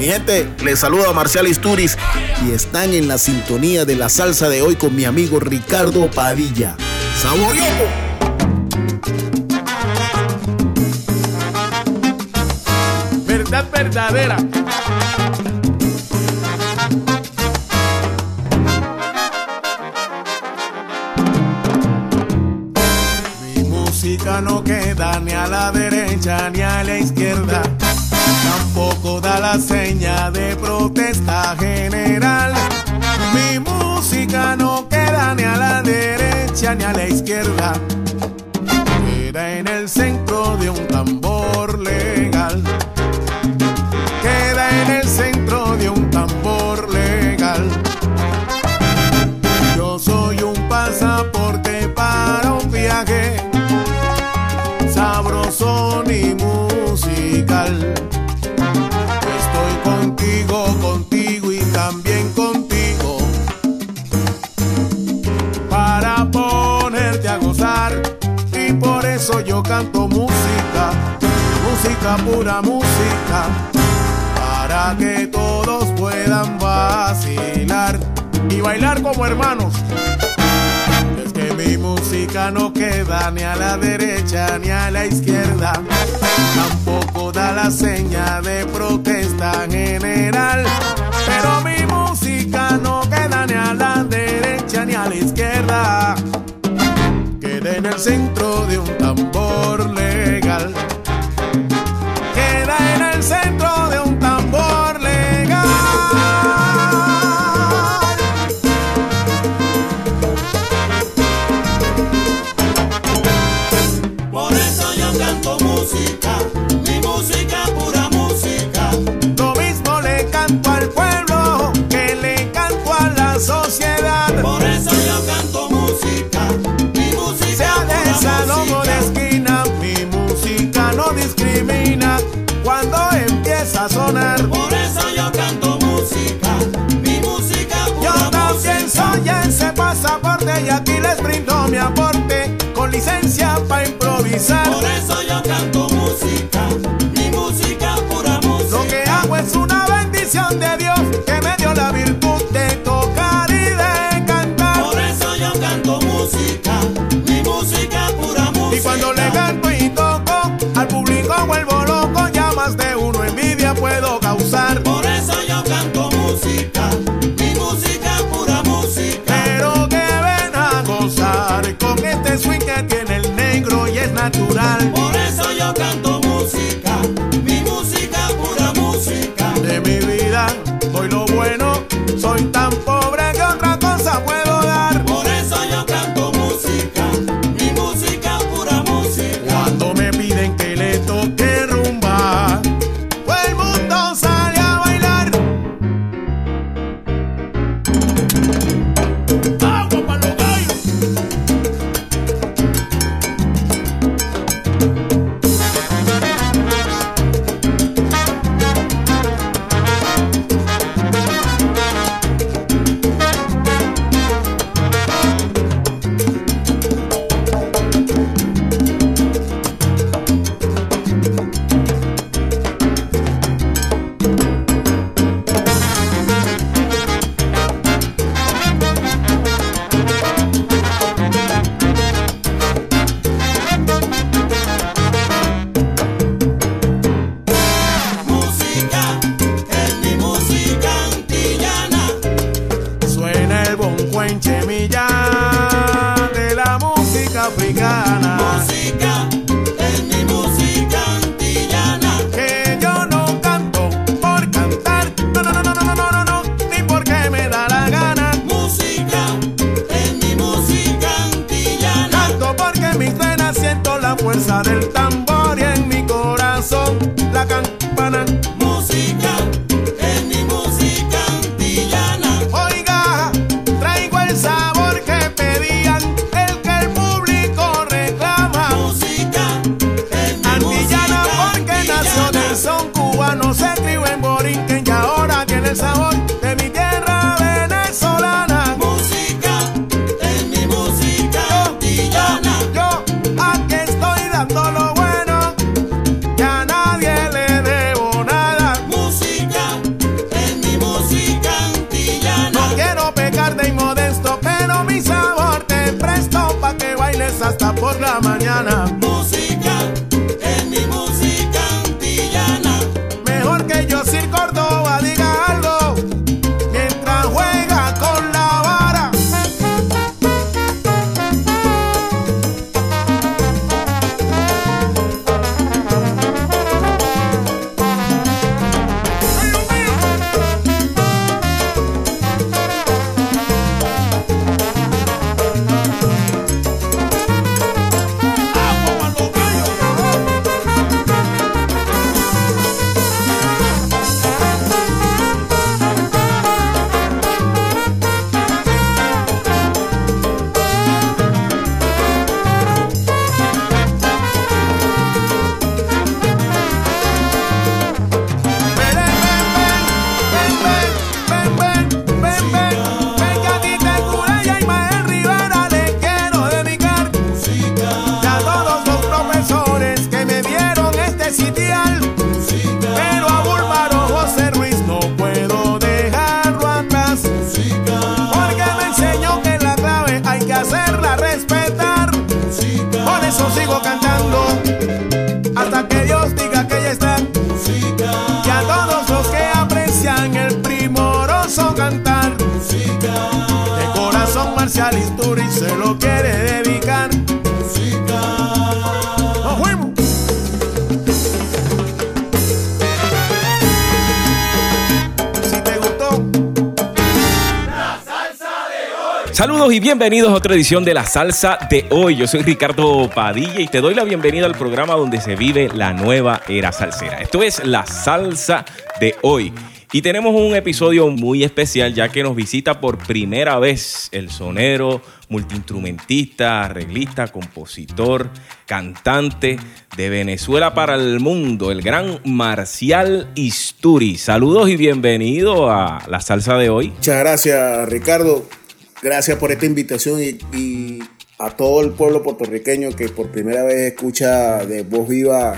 Mi gente, les saluda Marcial Isturiz y están en la sintonía de la salsa de hoy con mi amigo Ricardo Padilla. ¡Saborioco! Verdad verdadera. Mi música no queda ni a la derecha ni a la izquierda tampoco seña de protesta general. Mi música no queda ni a la derecha ni a la izquierda, queda en el centro de un tambor legal. Queda en el centro de un tambor legal. Yo soy un pasaporte para un viaje sabroso y musical contigo, y también contigo. Para ponerte a gozar y por eso yo canto música, música pura música. Para que todos puedan vacilar y bailar como hermanos. Música no queda ni a la derecha ni a la izquierda. Tampoco da la seña de protesta general. Pero mi música no queda ni a la derecha ni a la izquierda. Queda en el centro de un tambor legal. Queda en el centro a sonar. Por eso yo canto música, mi música Yo pura también música. soy ese pasaporte y aquí les brindo mi aporte con licencia para improvisar. Por eso yo canto música, mi música pura música. Lo que hago es una Saludos y bienvenidos a otra edición de La Salsa de hoy. Yo soy Ricardo Padilla y te doy la bienvenida al programa donde se vive la nueva era salsera. Esto es La Salsa de hoy. Y tenemos un episodio muy especial ya que nos visita por primera vez el sonero, multiinstrumentista, arreglista, compositor, cantante de Venezuela para el mundo, el gran Marcial Isturi. Saludos y bienvenido a La Salsa de hoy. Muchas gracias, Ricardo. Gracias por esta invitación y, a todo el pueblo puertorriqueño que por primera vez escucha de voz viva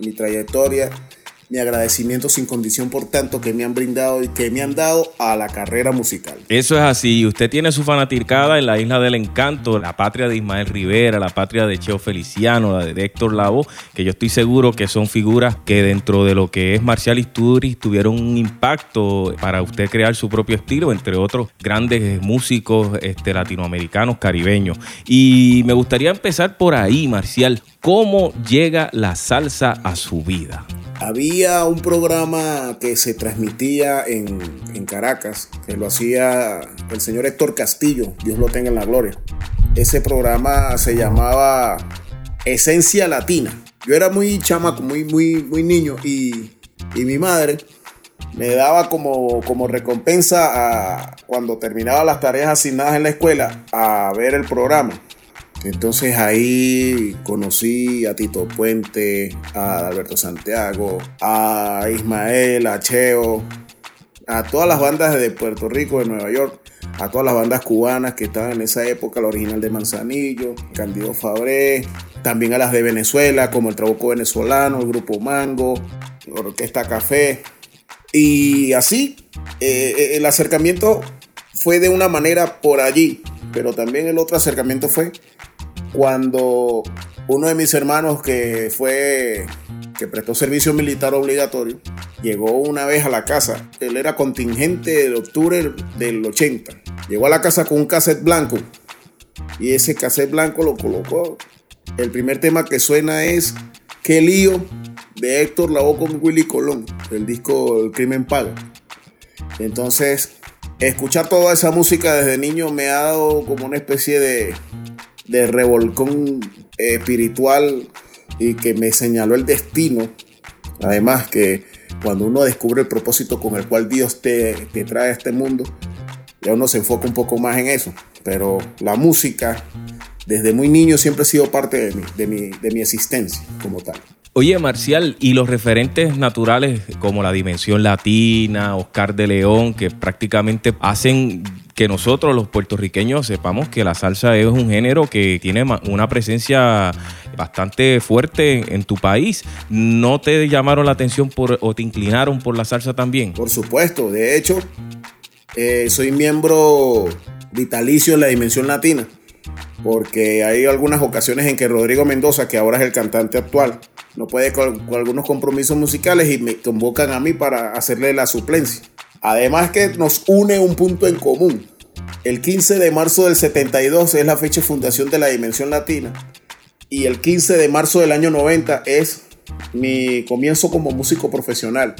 mi trayectoria. Mi agradecimiento sin condición por tanto que me han brindado y que me han dado a la carrera musical. Eso es así. Usted tiene su fanaticada en la Isla del Encanto, la patria de Ismael Rivera, la patria de Cheo Feliciano, la de Héctor Lavoe, que yo estoy seguro que son figuras que dentro de lo que es Marcial Isturiz tuvieron un impacto para usted crear su propio estilo, entre otros grandes músicos este, latinoamericanos, caribeños. Y me gustaría empezar por ahí, Marcial. ¿Cómo llega la salsa a su vida? Había un programa que se transmitía en, Caracas, que lo hacía el señor Héctor Castillo, Dios lo tenga en la gloria. Ese programa se llamaba Esencia Latina. Yo era muy chamaco, muy, muy, muy niño y, y mi madre me daba como, como recompensa a, cuando terminaba las tareas asignadas en la escuela a ver el programa. Entonces ahí conocí a Tito Puente, a Alberto Santiago, a Ismael, a Cheo, a todas las bandas de Puerto Rico, de Nueva York, a todas las bandas cubanas que estaban en esa época, la original de Manzanillo, Candido Fabré, también a las de Venezuela, como el Trabuco Venezolano, el Grupo Mango, Orquesta Café. Y así, eh, el acercamiento fue de una manera por allí, pero también el otro acercamiento fue cuando uno de mis hermanos que fue que prestó servicio militar obligatorio llegó una vez a la casa. Él era contingente de octubre del 80. Llegó a la casa con un cassette blanco y ese cassette blanco lo colocó. El primer tema que suena es Qué lío de Héctor Lavoe con Willy Colón, el disco El crimen paga. Entonces, escuchar toda esa música desde niño me ha dado como una especie de de revolcón espiritual y que me señaló el destino. Además que cuando uno descubre el propósito con el cual Dios te, te trae a este mundo, ya uno se enfoca un poco más en eso. Pero la música, desde muy niño, siempre ha sido parte de mi, de mi, de mi existencia como tal. Oye, Marcial, y los referentes naturales como la Dimensión Latina, Oscar de León, que prácticamente hacen que nosotros los puertorriqueños sepamos que la salsa es un género que tiene una presencia bastante fuerte en tu país. ¿No te llamaron la atención por, o te inclinaron por la salsa también? Por supuesto, de hecho, eh, soy miembro vitalicio en la Dimensión Latina. porque hay algunas ocasiones en que Rodrigo Mendoza, que ahora es el cantante actual, no puede con, con algunos compromisos musicales y me convocan a mí para hacerle la suplencia. Además que nos une un punto en común. El 15 de marzo del 72 es la fecha de fundación de la Dimensión Latina y el 15 de marzo del año 90 es mi comienzo como músico profesional.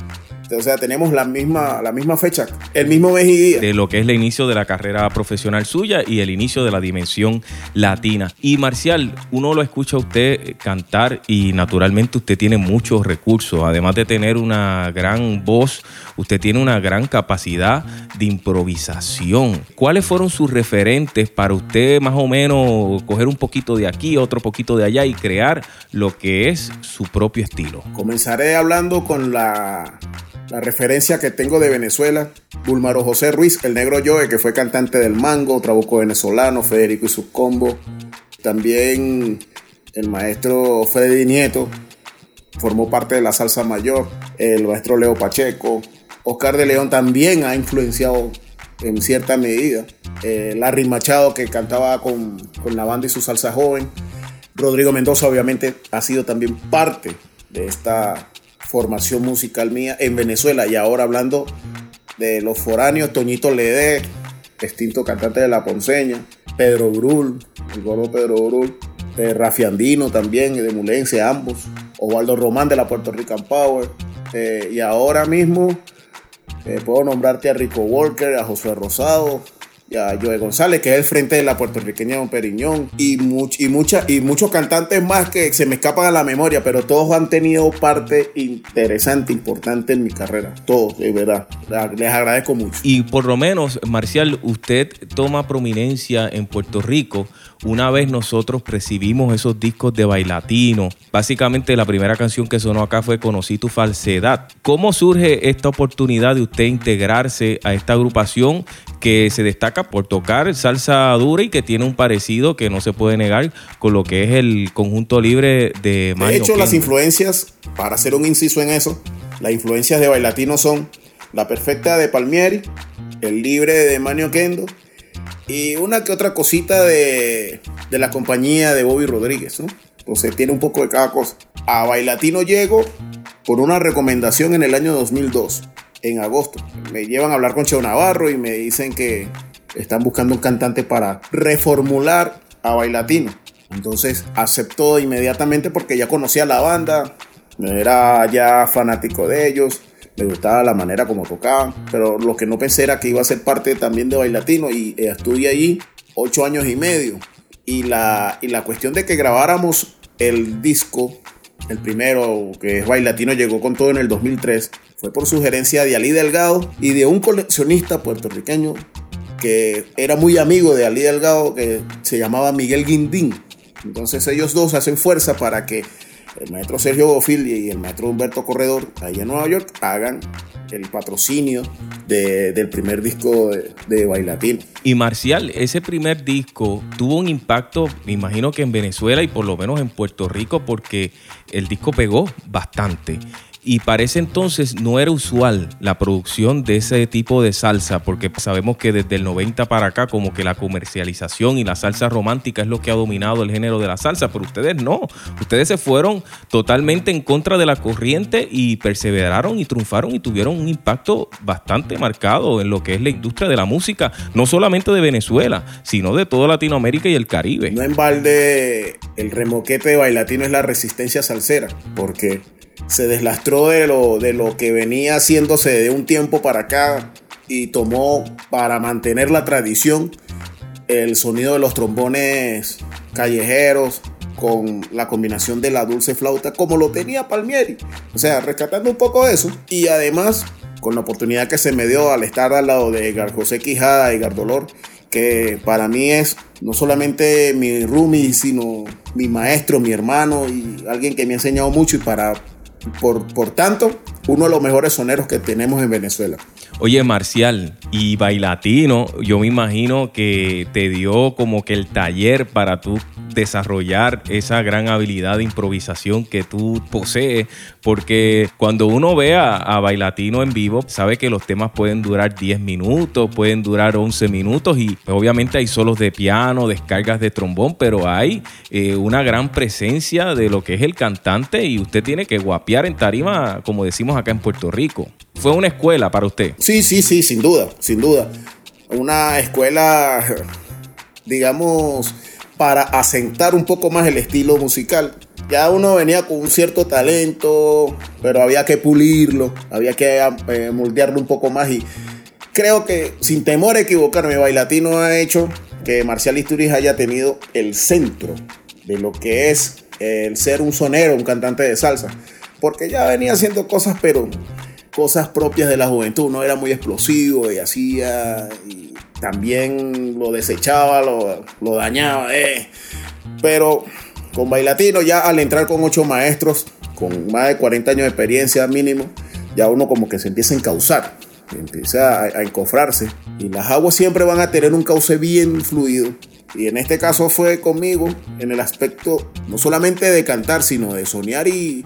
O sea, tenemos la misma, la misma fecha, el mismo mes y día. De lo que es el inicio de la carrera profesional suya y el inicio de la dimensión latina. Y Marcial, uno lo escucha a usted cantar y naturalmente usted tiene muchos recursos. Además de tener una gran voz, usted tiene una gran capacidad de improvisación. ¿Cuáles fueron sus referentes para usted más o menos coger un poquito de aquí, otro poquito de allá y crear lo que es su propio estilo? Comenzaré hablando con la la referencia que tengo de Venezuela, Bulmaro José Ruiz, el negro Joe, que fue cantante del Mango, trabuco venezolano, Federico y sus combo. También el maestro Freddy Nieto formó parte de la salsa mayor. El maestro Leo Pacheco. Oscar de León también ha influenciado en cierta medida. Eh, Larry Machado, que cantaba con, con la banda y su salsa joven. Rodrigo Mendoza, obviamente, ha sido también parte de esta formación musical mía en Venezuela. Y ahora hablando de los foráneos, Toñito Ledé, extinto cantante de La Ponceña, Pedro Brul, el Pedro Brul, eh, Rafi Andino también, de Mulense, ambos, Osvaldo Román de la Puerto Rican Power. Eh, y ahora mismo eh, puedo nombrarte a Rico Walker, a José Rosado, a Joe González, que es el frente de la puertorriqueña Don Periñón, y, y, mucha, y muchos cantantes más que se me escapan a la memoria, pero todos han tenido parte interesante, importante en mi carrera. Todos, de verdad. Les agradezco mucho. Y por lo menos, Marcial, usted toma prominencia en Puerto Rico una vez nosotros recibimos esos discos de bailatino, básicamente la primera canción que sonó acá fue Conocí tu falsedad. ¿Cómo surge esta oportunidad de usted integrarse a esta agrupación que se destaca por tocar salsa dura y que tiene un parecido que no se puede negar con lo que es el conjunto libre de Mario De hecho, las influencias, para hacer un inciso en eso, las influencias de bailatino son la perfecta de Palmieri, el libre de Manio Kendo y una que otra cosita de, la compañía de Bobby Rodríguez, ¿no? Entonces tiene un poco de cada cosa. A Bailatino llego por una recomendación en el año 2002, en agosto. Me llevan a hablar con Cheo Navarro y me dicen que están buscando un cantante para reformular a Bailatino. Entonces aceptó inmediatamente porque ya conocía la banda, era ya fanático de ellos me gustaba la manera como tocaban, pero lo que no pensé era que iba a ser parte también de Bailatino y eh, estuve allí ocho años y medio. Y la, y la cuestión de que grabáramos el disco, el primero que es Bailatino, llegó con todo en el 2003, fue por sugerencia de Ali Delgado y de un coleccionista puertorriqueño que era muy amigo de Ali Delgado, que se llamaba Miguel Guindín. Entonces ellos dos hacen fuerza para que el maestro Sergio Gofil y el maestro Humberto Corredor, ahí en Nueva York, hagan el patrocinio del primer disco de, de, Bailatino. Y Marcial, ese primer disco tuvo un impacto, me imagino que en Venezuela y por lo menos en Puerto Rico, porque el disco pegó bastante. Y para ese entonces no era usual la producción de ese tipo de salsa, porque sabemos que desde el 90 para acá como que la comercialización y la salsa romántica es lo que ha dominado el género de la salsa, pero ustedes no, ustedes se fueron totalmente en contra de la corriente y perseveraron y triunfaron y tuvieron un impacto bastante marcado en lo que es la industria de la música, no solamente de Venezuela, sino de toda Latinoamérica y el Caribe. No en balde el remoquete bailatino es la resistencia salsera, porque se deslastró de lo, de lo que venía haciéndose de un tiempo para acá y tomó para mantener la tradición el sonido de los trombones callejeros con la combinación de la dulce flauta como lo tenía Palmieri. O sea, rescatando un poco eso y además con la oportunidad que se me dio al estar al lado de Edgar José Quijada y Gardolor, que para mí es no solamente mi roomie, sino mi maestro, mi hermano y alguien que me ha enseñado mucho y para por, tanto, uno de los mejores soneros que tenemos en Venezuela. Oye, Marcial, y Bailatino, yo me imagino que te dio como que el taller para tú desarrollar esa gran habilidad de improvisación que tú posees, porque cuando uno ve a, Bailatino en vivo, sabe que los temas pueden durar 10 minutos, pueden durar 11 minutos y obviamente hay solos de piano, descargas de trombón, pero hay eh, una gran presencia de lo que es el cantante y usted tiene que guapear en tarima, como decimos acá en Puerto Rico. ¿Fue una escuela para usted? Sí, sí, sí, sin duda, sin duda. Una escuela, digamos, para asentar un poco más el estilo musical. Ya uno venía con un cierto talento, pero había que pulirlo, había que eh, moldearlo un poco más y creo que sin temor a equivocarme, Bailatino ha hecho que Marcial Isturiz haya tenido el centro de lo que es el ser un sonero, un cantante de salsa. Porque ya venía haciendo cosas, pero cosas propias de la juventud. No era muy explosivo y hacía, y también lo desechaba, lo, lo dañaba. Eh. Pero con Bailatino, ya al entrar con ocho maestros, con más de 40 años de experiencia mínimo, ya uno como que se empieza a encauzar, empieza a, a encofrarse. Y las aguas siempre van a tener un cauce bien fluido. Y en este caso fue conmigo en el aspecto no solamente de cantar, sino de soñar y,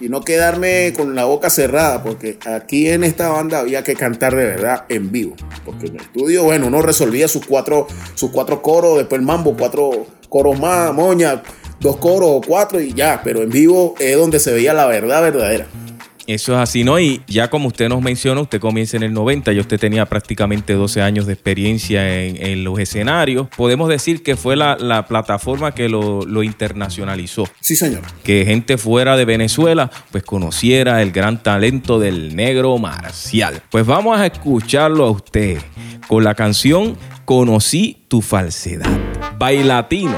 y no quedarme con la boca cerrada, porque aquí en esta banda había que cantar de verdad en vivo. Porque en el estudio, bueno, uno resolvía sus cuatro, sus cuatro coros, después el mambo, cuatro coros más, moña, dos coros o cuatro y ya, pero en vivo es donde se veía la verdad verdadera. Eso es así, ¿no? Y ya como usted nos menciona, usted comienza en el 90 y usted tenía prácticamente 12 años de experiencia en, en los escenarios. Podemos decir que fue la, la plataforma que lo, lo, internacionalizó. Sí, señor. Que gente fuera de Venezuela pues conociera el gran talento del negro marcial. Pues vamos a escucharlo a usted con la canción Conocí tu falsedad. Bailatino.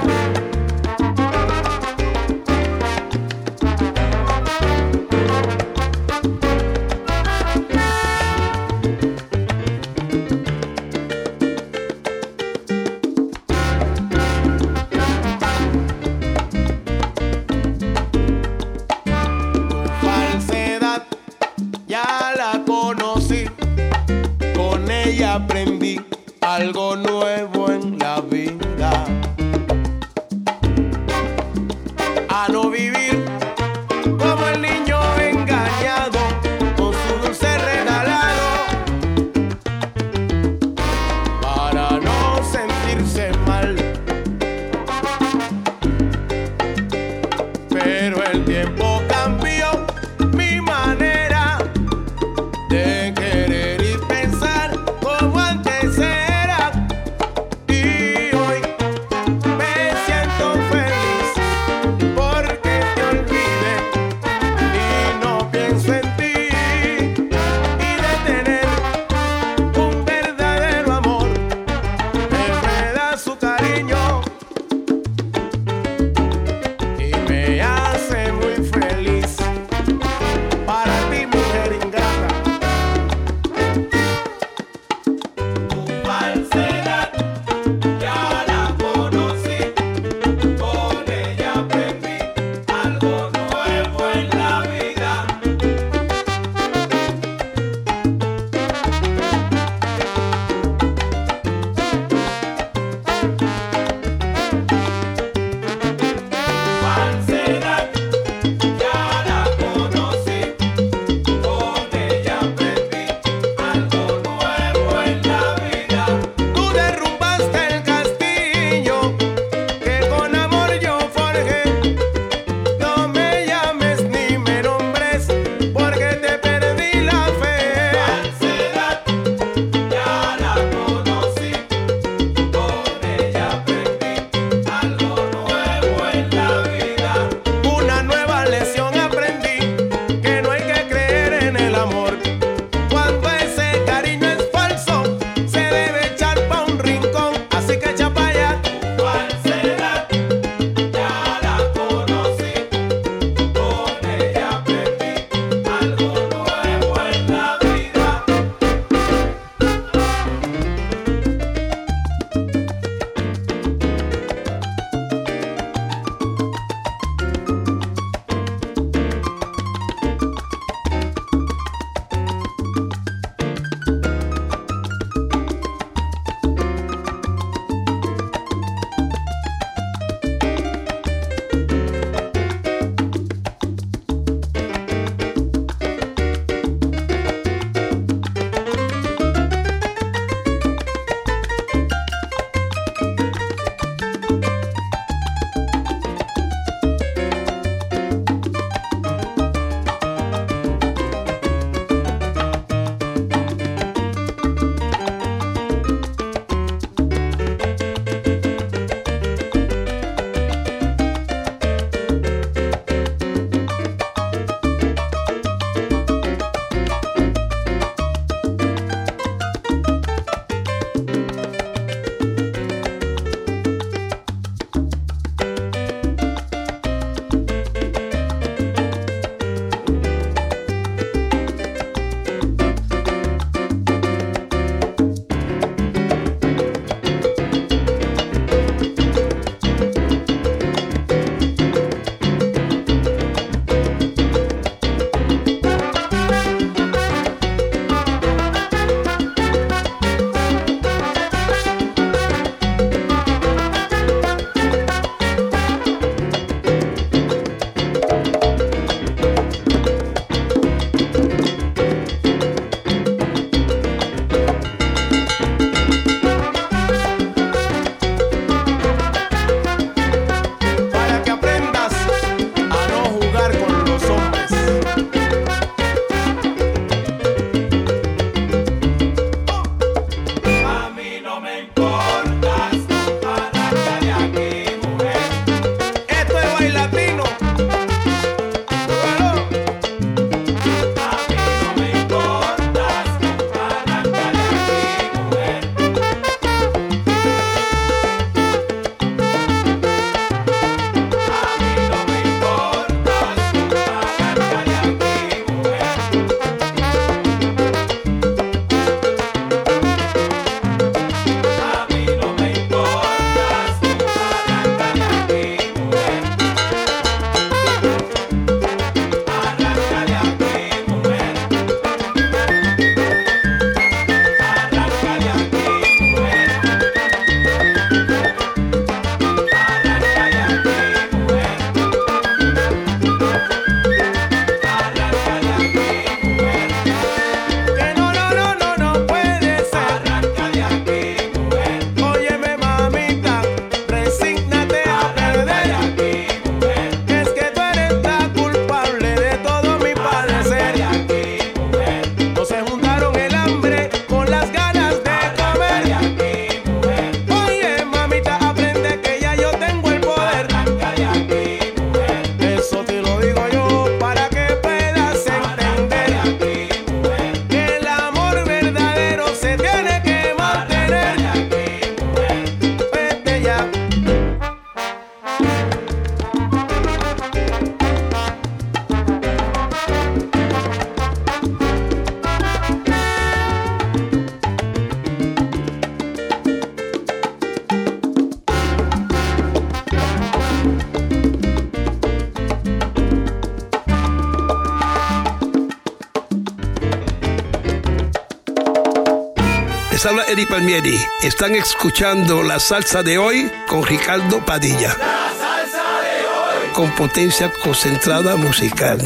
Están escuchando la salsa de hoy con Ricardo Padilla. La salsa de hoy. Con potencia concentrada musical.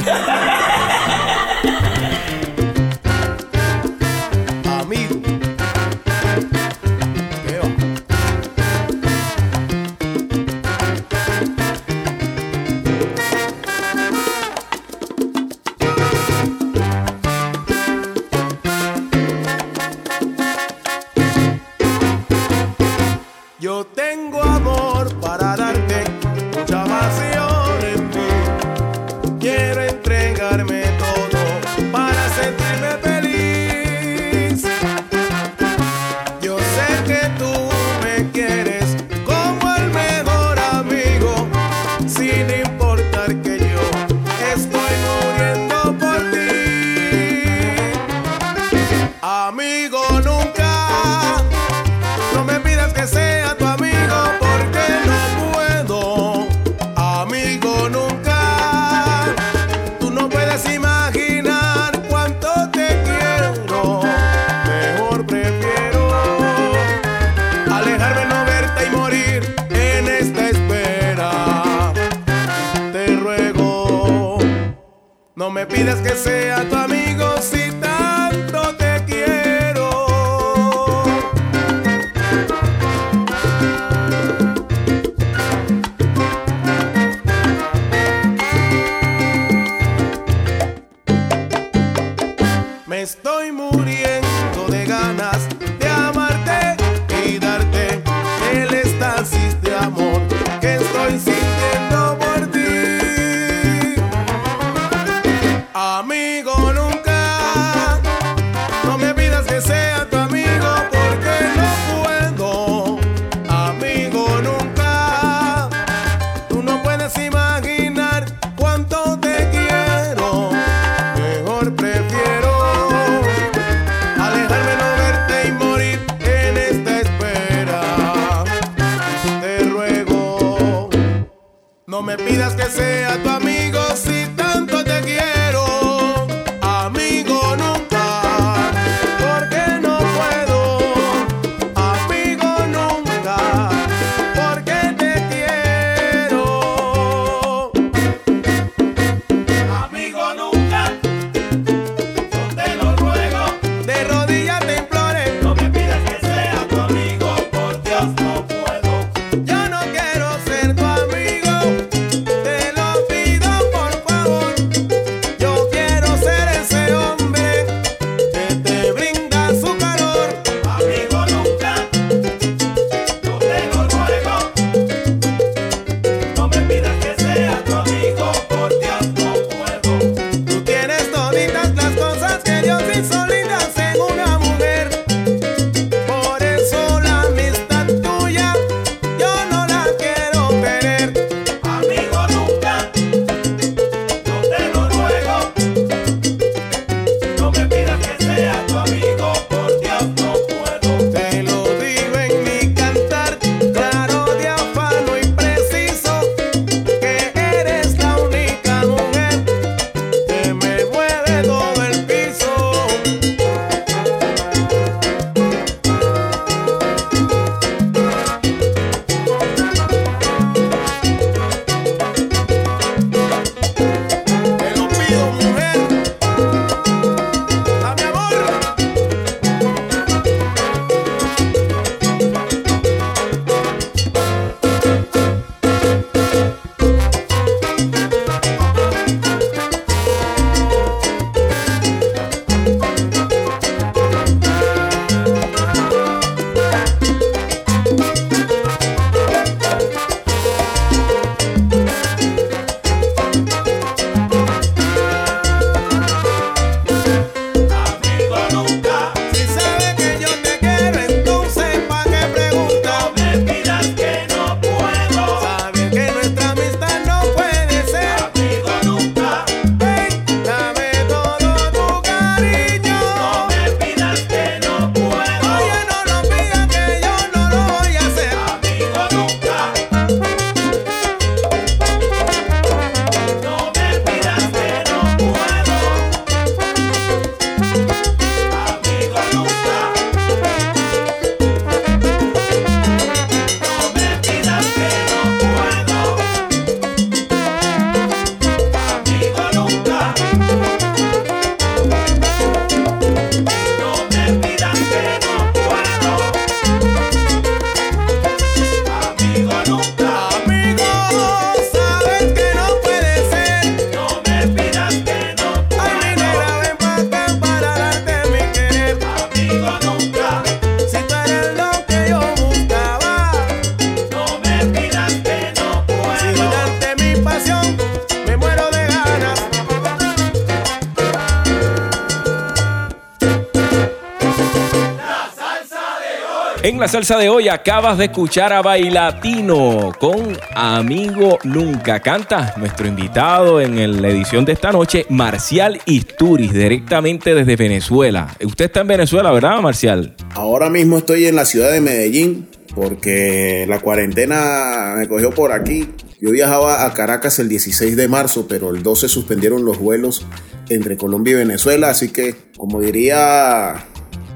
En la salsa de hoy acabas de escuchar a Bailatino con Amigo Nunca. Canta nuestro invitado en la edición de esta noche, Marcial Isturiz, directamente desde Venezuela. Usted está en Venezuela, ¿verdad, Marcial? Ahora mismo estoy en la ciudad de Medellín porque la cuarentena me cogió por aquí. Yo viajaba a Caracas el 16 de marzo, pero el 12 suspendieron los vuelos entre Colombia y Venezuela, así que, como diría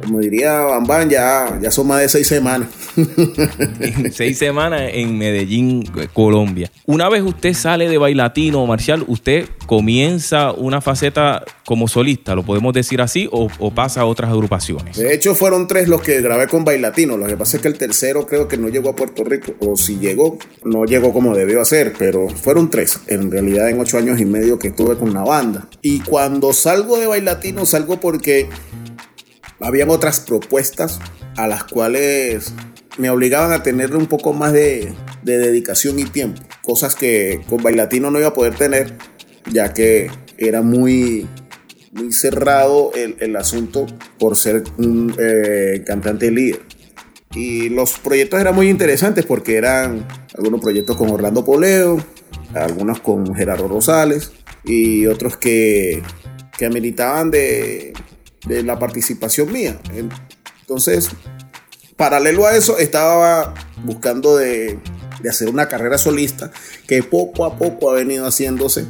como diría Bambán, ya, ya son más de seis semanas. seis semanas en Medellín, Colombia. Una vez usted sale de bailatino, Marcial, usted comienza una faceta como solista, ¿lo podemos decir así? O, pasa a otras agrupaciones? De hecho, fueron tres los que grabé con bailatino. Lo que pasa es que el tercero creo que no llegó a Puerto Rico. O si llegó, no llegó como debió hacer, pero fueron tres. En realidad, en ocho años y medio que estuve con una banda. Y cuando salgo de bailatino, salgo porque habían otras propuestas a las cuales me obligaban a tenerle un poco más de, dedicación y tiempo. Cosas que con Bailatino no iba a poder tener, ya que era muy, muy cerrado el, asunto por ser un eh, cantante líder. Y los proyectos eran muy interesantes porque eran algunos proyectos con Orlando Poleo, algunos con Gerardo Rosales y otros que, que ameritaban de, de la participación mía. Entonces, paralelo a eso, estaba buscando de, de hacer una carrera solista que poco a poco ha venido haciéndose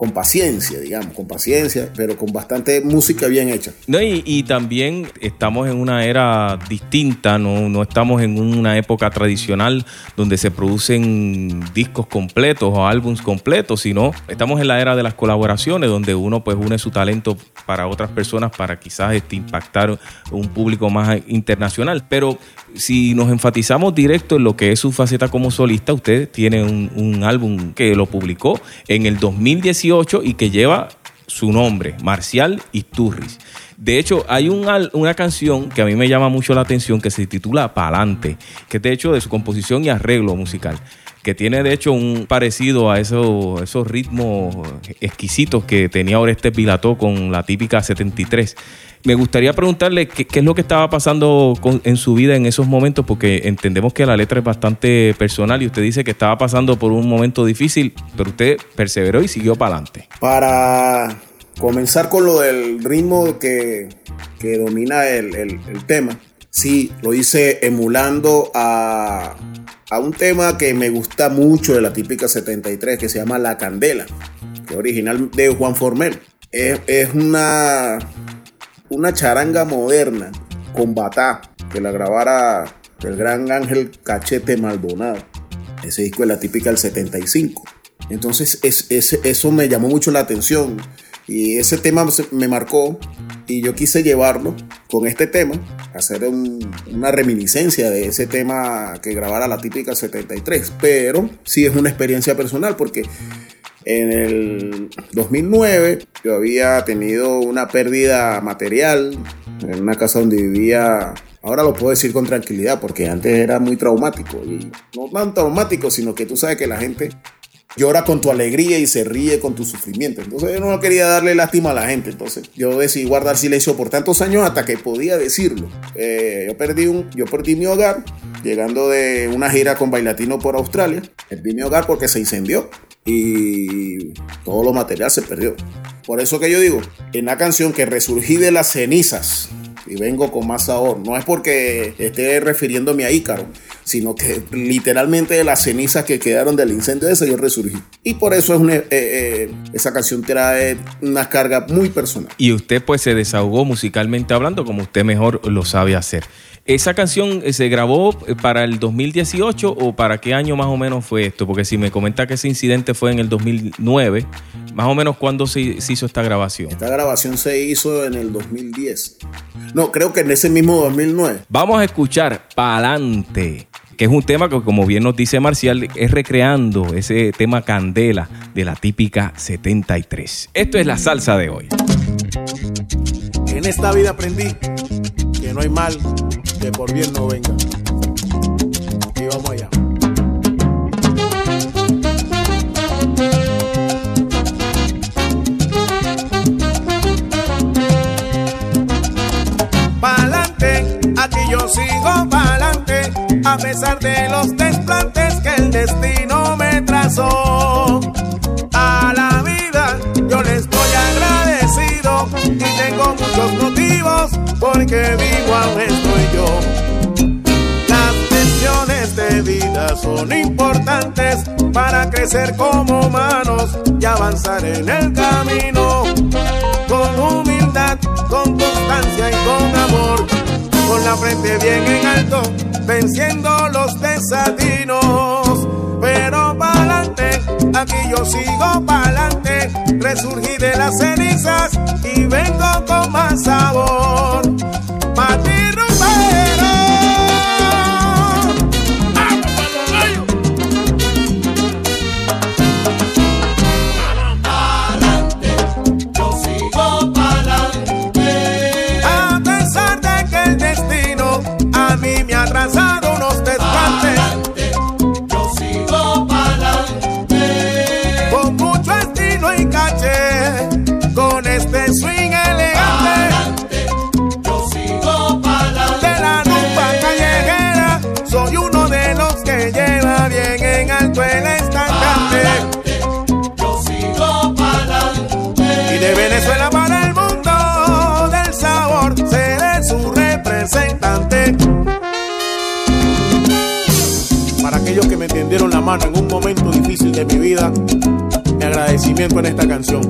con paciencia, digamos, con paciencia, pero con bastante música bien hecha. No, y, también estamos en una era distinta, no, no estamos en una época tradicional donde se producen discos completos o álbums completos, sino estamos en la era de las colaboraciones, donde uno pues une su talento para otras personas para quizás este, impactar un público más internacional. Pero si nos enfatizamos directo en lo que es su faceta como solista, usted tiene un, un álbum que lo publicó en el 2018 y que lleva su nombre, Marcial Isturris. De hecho, hay una canción que a mí me llama mucho la atención que se titula Palante, que es de hecho de su composición y arreglo musical, que tiene de hecho un parecido a esos, esos ritmos exquisitos que tenía Oreste Pilató con la típica 73. Me gustaría preguntarle qué, es lo que estaba pasando en su vida en esos momentos, porque entendemos que la letra es bastante personal y usted dice que estaba pasando por un momento difícil, pero usted perseveró y siguió para adelante. Para comenzar con lo del ritmo que, domina el, tema, sí, lo hice emulando a, un tema que me gusta mucho de la típica 73, que se llama La Candela, que es original de Juan Formel. es una una charanga moderna con batá que la grabara el gran Ángel Cachete Maldonado. Ese disco es la típica del 75. Entonces es, eso me llamó mucho la atención y ese tema me marcó y yo quise llevarlo con este tema, hacer una reminiscencia de ese tema que grabara la típica 73. Pero sí es una experiencia personal porque en el 2009 yo había tenido una pérdida material en una casa donde vivía. Ahora lo puedo decir con tranquilidad porque antes era muy traumático. Y no tan traumático, sino que tú sabes que la gente llora con tu alegría y se ríe con tu sufrimiento. Entonces yo no quería darle lástima a la gente. Entonces yo decidí guardar silencio por tantos años hasta que podía decirlo. Eh, yo, perdí un, yo perdí mi hogar llegando de una gira con Bailatino por Australia. Perdí mi hogar porque se incendió y todo lo material se perdió. Por eso que yo digo, en la canción que resurgí de las cenizas y vengo con más sabor, no es porque esté refiriéndome a Ícaro, sino que literalmente de las cenizas que quedaron del incendio ese yo resurgí. Y por eso es eh, eh, esa canción trae una carga muy personal. Y usted pues se desahogó musicalmente hablando como usted mejor lo sabe hacer. ¿Esa canción eh, se grabó para el 2018 o para qué año más o menos fue esto? Porque si me comenta que ese incidente fue en el 2009, más o menos cuándo se, hizo esta grabación. Esta grabación se hizo en el 2010. No, creo que en ese mismo 2009. Vamos a escuchar Palante que es un tema que, como bien nos dice Marcial, es recreando ese tema candela de la típica 73. Esto es la salsa de hoy. En esta vida aprendí que no hay mal que por bien no venga. Y vamos allá. Pa'lante, aquí yo sigo a pesar de los desplantes que el destino me trazó. A la vida yo le estoy agradecido y tengo muchos motivos porque vivo aún estoy yo. Las lecciones de vida son importantes para crecer como humanos y avanzar en el camino con humildad, con constancia y con amor, con la frente bien en alto, venciendo los desatinos. Pero pa'lante, aquí yo sigo pa'lante, resurgí de las cenizas y vengo con más sabor. A mí me ha trazado unos desplantes. Pa'lante. Yo sigo pa'lante. con mucho estilo y caché, con este swing elegante Pa'lante. Yo sigo pa'lante. de la rumba callejera. Soy uno de los que lleva bien en alto el estandarte. Pa'lante. Yo sigo pa'lante. Y de Venezuela para el mundo del sabor seré su representante. Me tendieron la mano en un momento difícil de mi vida, mi agradecimiento en esta canción.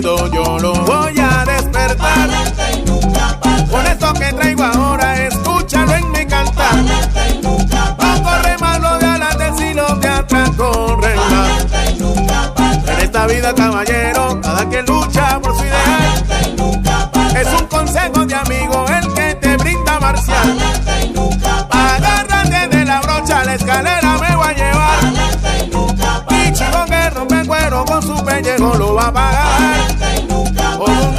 Yo lo voy a despertar. Con esto que traigo ahora, escúchalo en mi cantar. Y nunca No corre de adelante si los de atrás para En esta vida, caballero, cada quien lucha por su ideal. Es un consejo de amigo cuero con su pellejo lo va a pagar. Con un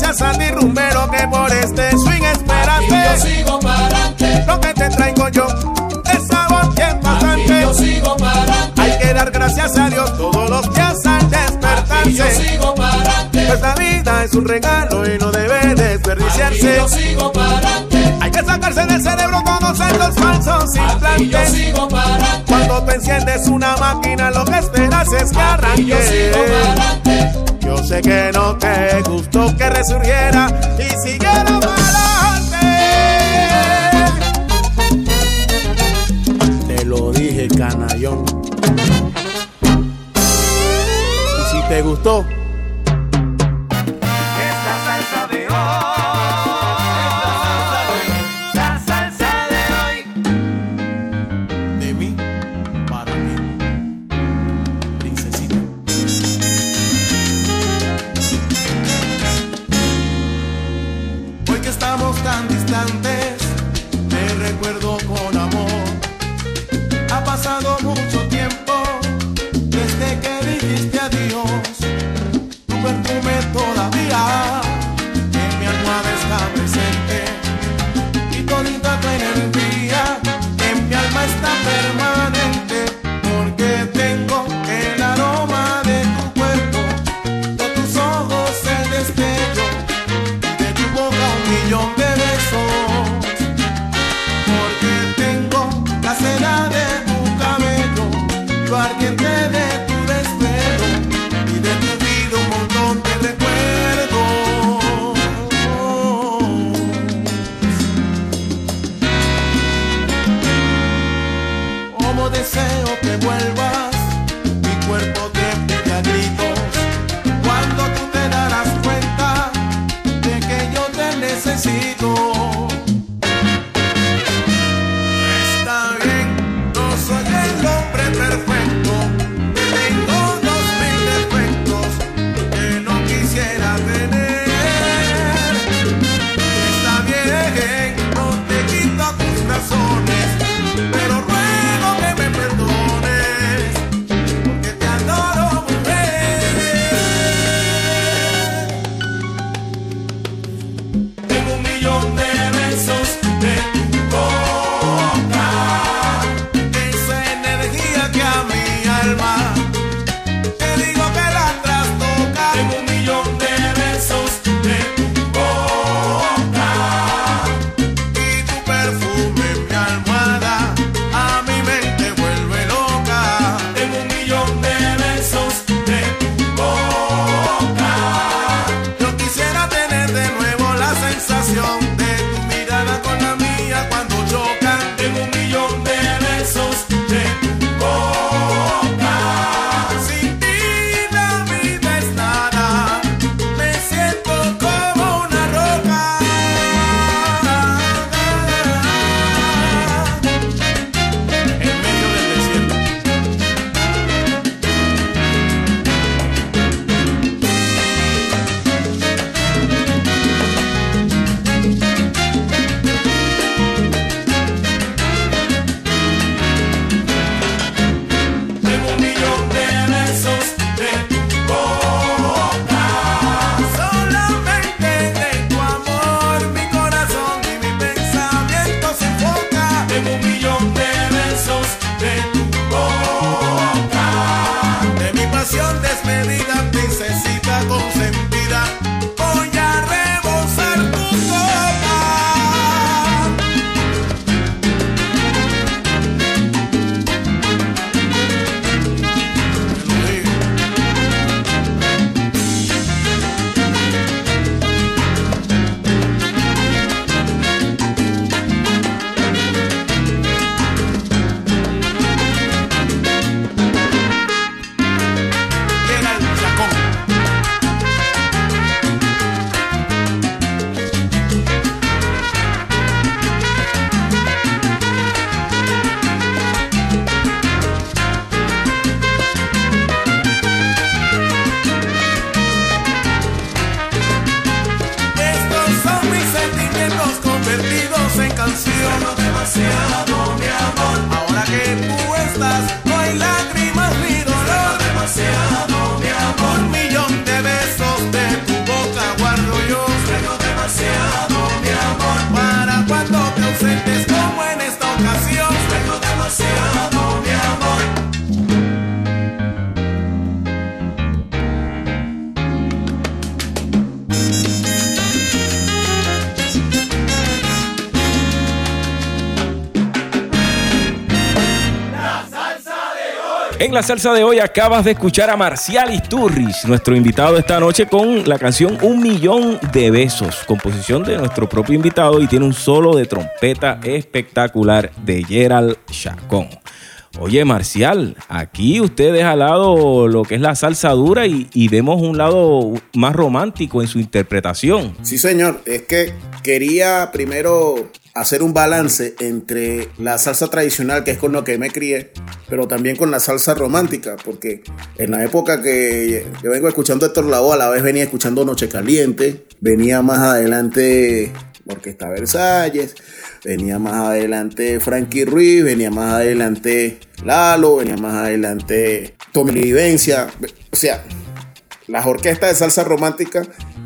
gracias a ti, rumbero, que por este swing Aquí yo esperaste. sigo pa'lante. Lo que te traigo yo es sabor bien Aquí bastante. yo sigo pa'lante. Hay que dar gracias a Dios todos los días al Aquí yo despertarse. sigo pa'lante. Pues la vida es un regalo y no debe Aquí desperdiciarse. yo sigo pa'lante. Hay que sacarse del cerebro todos estos falsos Aquí yo implantes. sigo pa'lante. Cuando te enciendes una máquina, lo que esperas es que Aquí yo sigo arranque. pa'lante. Yo sé que no te gustó que resurgiera y siguiera adelante. Te lo dije, canallón. Y si te gustó, En la salsa de hoy acabas de escuchar a Marcial Isturris, nuestro invitado esta noche con la canción Un Millón de Besos, composición de nuestro propio invitado y tiene un solo de trompeta espectacular de Gerald Chacón. Oye, Marcial, aquí usted deja al lado lo que es la salsa dura y, y, vemos un lado más romántico en su interpretación. Sí, señor. Es que quería primero hacer un balance entre la salsa tradicional, que es con lo que me crié, pero también con la salsa romántica, porque en la época que yo vengo escuchando Héctor Lavoe, a la vez venía escuchando Noche Caliente, venía más adelante Orquesta Versalles, venía más adelante Frankie Ruiz, venía más adelante Lalo, venía más adelante Tommy Vivencia, o sea, las orquestas de salsa romántica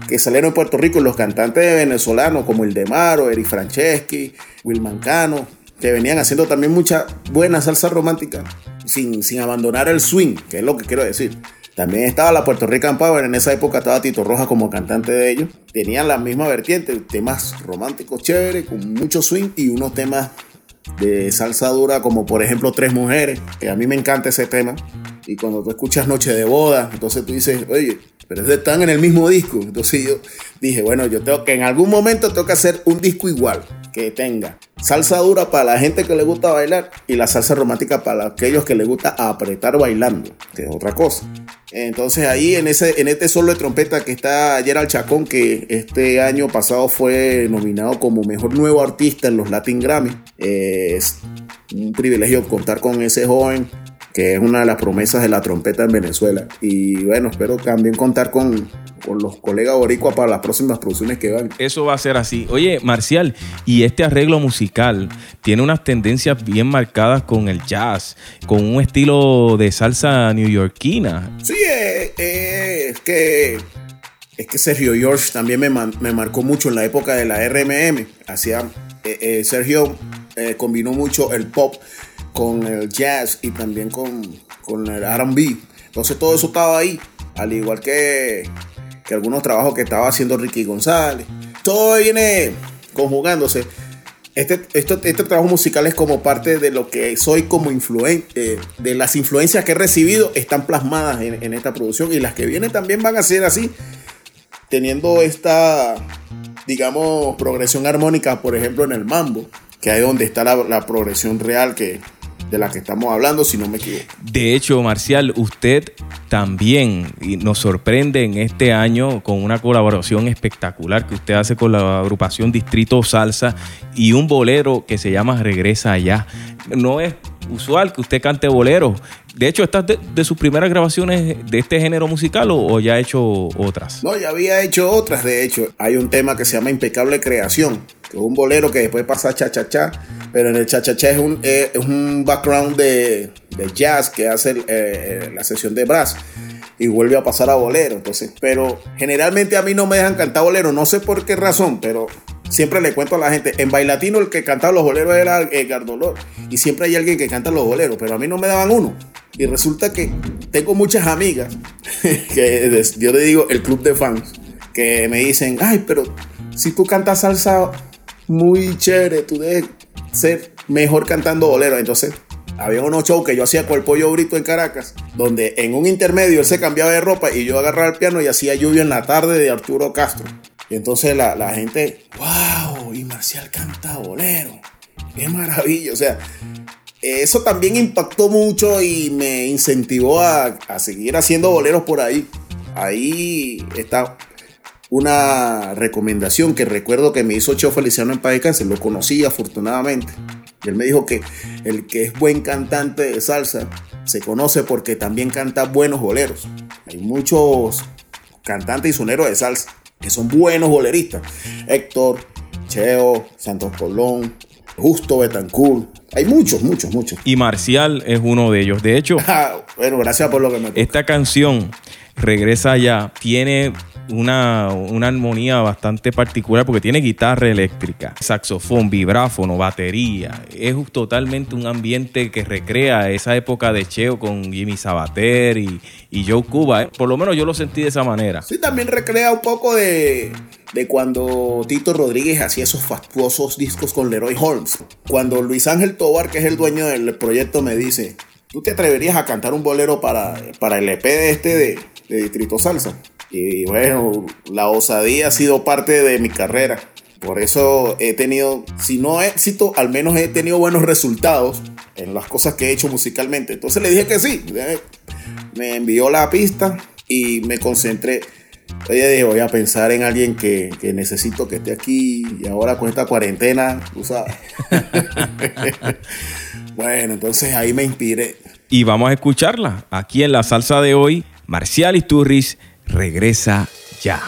que salieron en Puerto Rico, los cantantes venezolanos como el Demaro, Eri Franceschi, Wilman Cano, que venían haciendo también mucha buena salsa romántica sin, sin abandonar el swing, que es lo que quiero decir. También estaba la Puerto Rican Power, en esa época estaba Tito Roja como cantante de ellos. Tenían la misma vertiente, temas románticos chéveres, con mucho swing y unos temas de salsa dura como por ejemplo Tres Mujeres, que a mí me encanta ese tema. Y cuando tú escuchas Noche de Boda, entonces tú dices, oye, pero están en el mismo disco. Entonces yo dije, bueno, yo tengo que en algún momento tengo que hacer un disco igual, que tenga salsa dura para la gente que le gusta bailar y la salsa romántica para aquellos que les gusta apretar bailando, que es otra cosa. Entonces ahí en ese en este solo de trompeta que está Gerald Chacón, que este año pasado fue nominado como mejor nuevo artista en los Latin Grammy. Es un privilegio contar con ese joven que es una de las promesas de la trompeta en Venezuela. Y bueno, espero también contar con, con los colegas boricua para las próximas producciones que van. Eso va a ser así. Oye, Marcial, y este arreglo musical tiene unas tendencias bien marcadas con el jazz, con un estilo de salsa neoyorquina. Sí, eh, eh, es que es que Sergio George también me, me marcó mucho en la época de la RMM. Hacía, eh, eh, Sergio eh, combinó mucho el pop con el jazz y también con, con el RB. Entonces todo eso estaba ahí, al igual que, algunos trabajos que estaba haciendo Ricky González. Todo viene conjugándose. Este, este trabajo musical es como parte de lo que soy como influente, de las influencias que he recibido están plasmadas en, esta producción y las que vienen también van a ser así, teniendo esta, digamos, progresión armónica, por ejemplo, en el mambo, que ahí donde está la, la progresión real que, de la que estamos hablando, si no me equivoco. De hecho, Marcial, usted también nos sorprende en este año con una colaboración espectacular que usted hace con la agrupación Distrito Salsa y un bolero que se llama Regresa Allá. No es usual que usted cante bolero. De hecho, ¿estas de, sus primeras grabaciones de este género musical o, ya ha hecho otras? No, ya había hecho otras, de hecho. Hay un tema que se llama Impecable Creación, que es un bolero que después pasa a cha-cha-cha, pero en el cha-cha-cha es un, eh, es un background de, de jazz que hace el, eh, la sesión de brass y vuelve a pasar a bolero. Entonces, pero generalmente a mí no me dejan cantar bolero, no sé por qué razón, pero siempre le cuento a la gente, en Bailatino el que cantaba los boleros era Edgar Dolor y siempre hay alguien que canta los boleros, pero a mí no me daban uno. Y resulta que tengo muchas amigas, que yo le digo el club de fans, que me dicen, ay, pero si tú cantas salsa muy chévere, tú debes ser mejor cantando bolero. Entonces, había unos shows que yo hacía con el pollo brito en Caracas, donde en un intermedio él se cambiaba de ropa y yo agarraba el piano y hacía lluvia en la tarde de Arturo Castro. Y entonces la, la gente, wow, y Marcial canta bolero. Qué maravilla. O sea, eso también impactó mucho y me incentivó a, a seguir haciendo boleros por ahí. Ahí está una recomendación que recuerdo que me hizo Cheo Feliciano en Paz lo conocí afortunadamente. Y él me dijo que el que es buen cantante de salsa se conoce porque también canta buenos boleros. Hay muchos cantantes y soneros de salsa que son buenos boleristas. Héctor, Cheo, Santos Colón, Justo Betancourt. Hay muchos, muchos, muchos. Y Marcial es uno de ellos. De hecho, Ah, bueno, gracias por lo que me. Esta canción, Regresa allá, tiene una, una armonía bastante particular porque tiene guitarra eléctrica, saxofón, vibráfono, batería. Es totalmente un ambiente que recrea esa época de Cheo con Jimmy Sabater y, y Joe Cuba. ¿eh? Por lo menos yo lo sentí de esa manera. Sí, también recrea un poco de, de cuando Tito Rodríguez hacía esos fastuosos discos con Leroy Holmes. Cuando Luis Ángel Tobar, que es el dueño del proyecto, me dice, ¿tú te atreverías a cantar un bolero para, para el EP de este de, Distrito Salsa? Y bueno, la osadía ha sido parte de mi carrera. Por eso he tenido, si no éxito, al menos he tenido buenos resultados en las cosas que he hecho musicalmente. Entonces le dije que sí. Me envió la pista y me concentré. Oye, dije, voy a pensar en alguien que, que necesito que esté aquí y ahora con esta cuarentena, tú sabes. bueno, entonces ahí me inspiré. Y vamos a escucharla aquí en la salsa de hoy. Marcial Isturris regresa ya.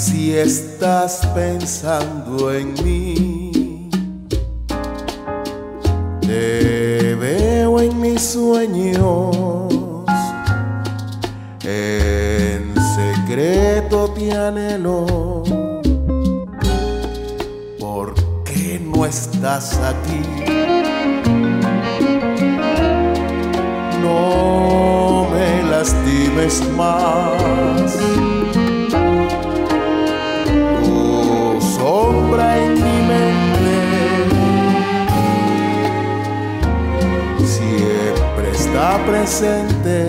Si estás pensando en mí, te veo en mis sueños. En secreto te anhelo. ¿Por qué no estás aquí? No me lastimes más. Está presente.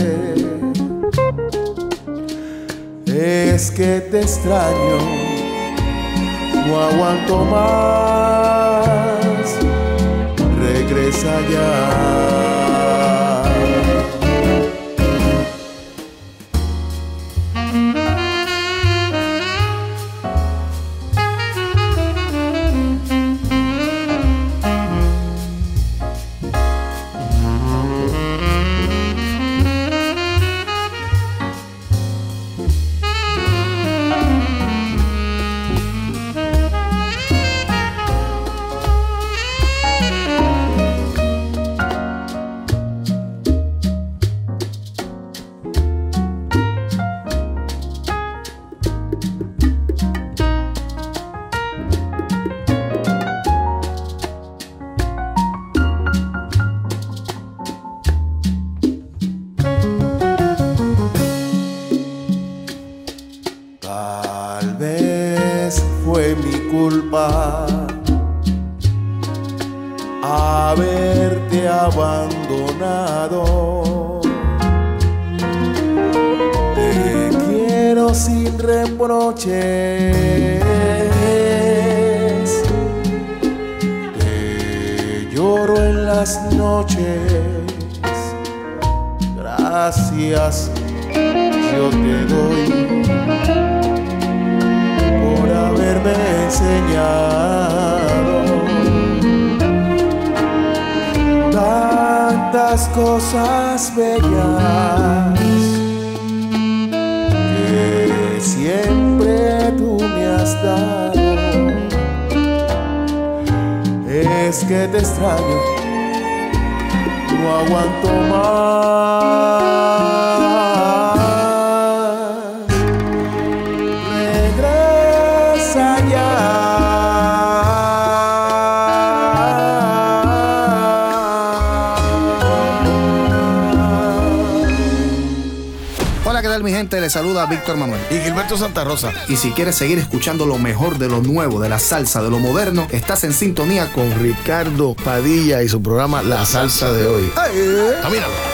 Es que te extraño, no aguanto más. Regresa ya. Tantas cosas bellas que siempre tú me has dado. Es que te extraño, no aguanto más. Víctor Manuel. Y Gilberto Santa Rosa. Y si quieres seguir escuchando lo mejor de lo nuevo, de la salsa, de lo moderno, estás en sintonía con Ricardo Padilla y su programa La Salsa de hoy. Camínalo. Señorita,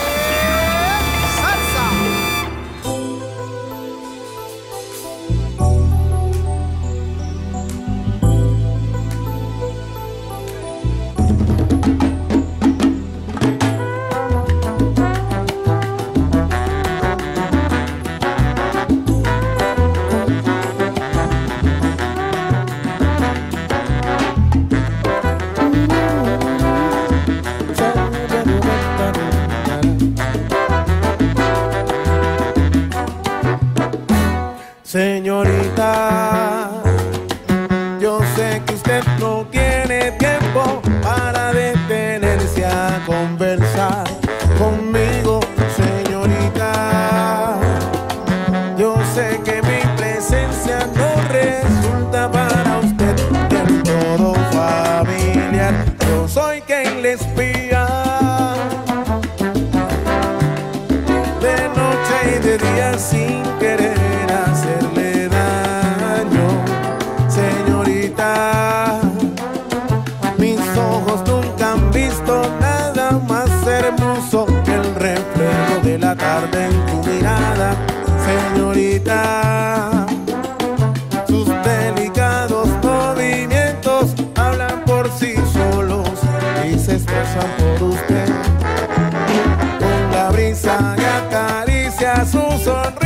concerned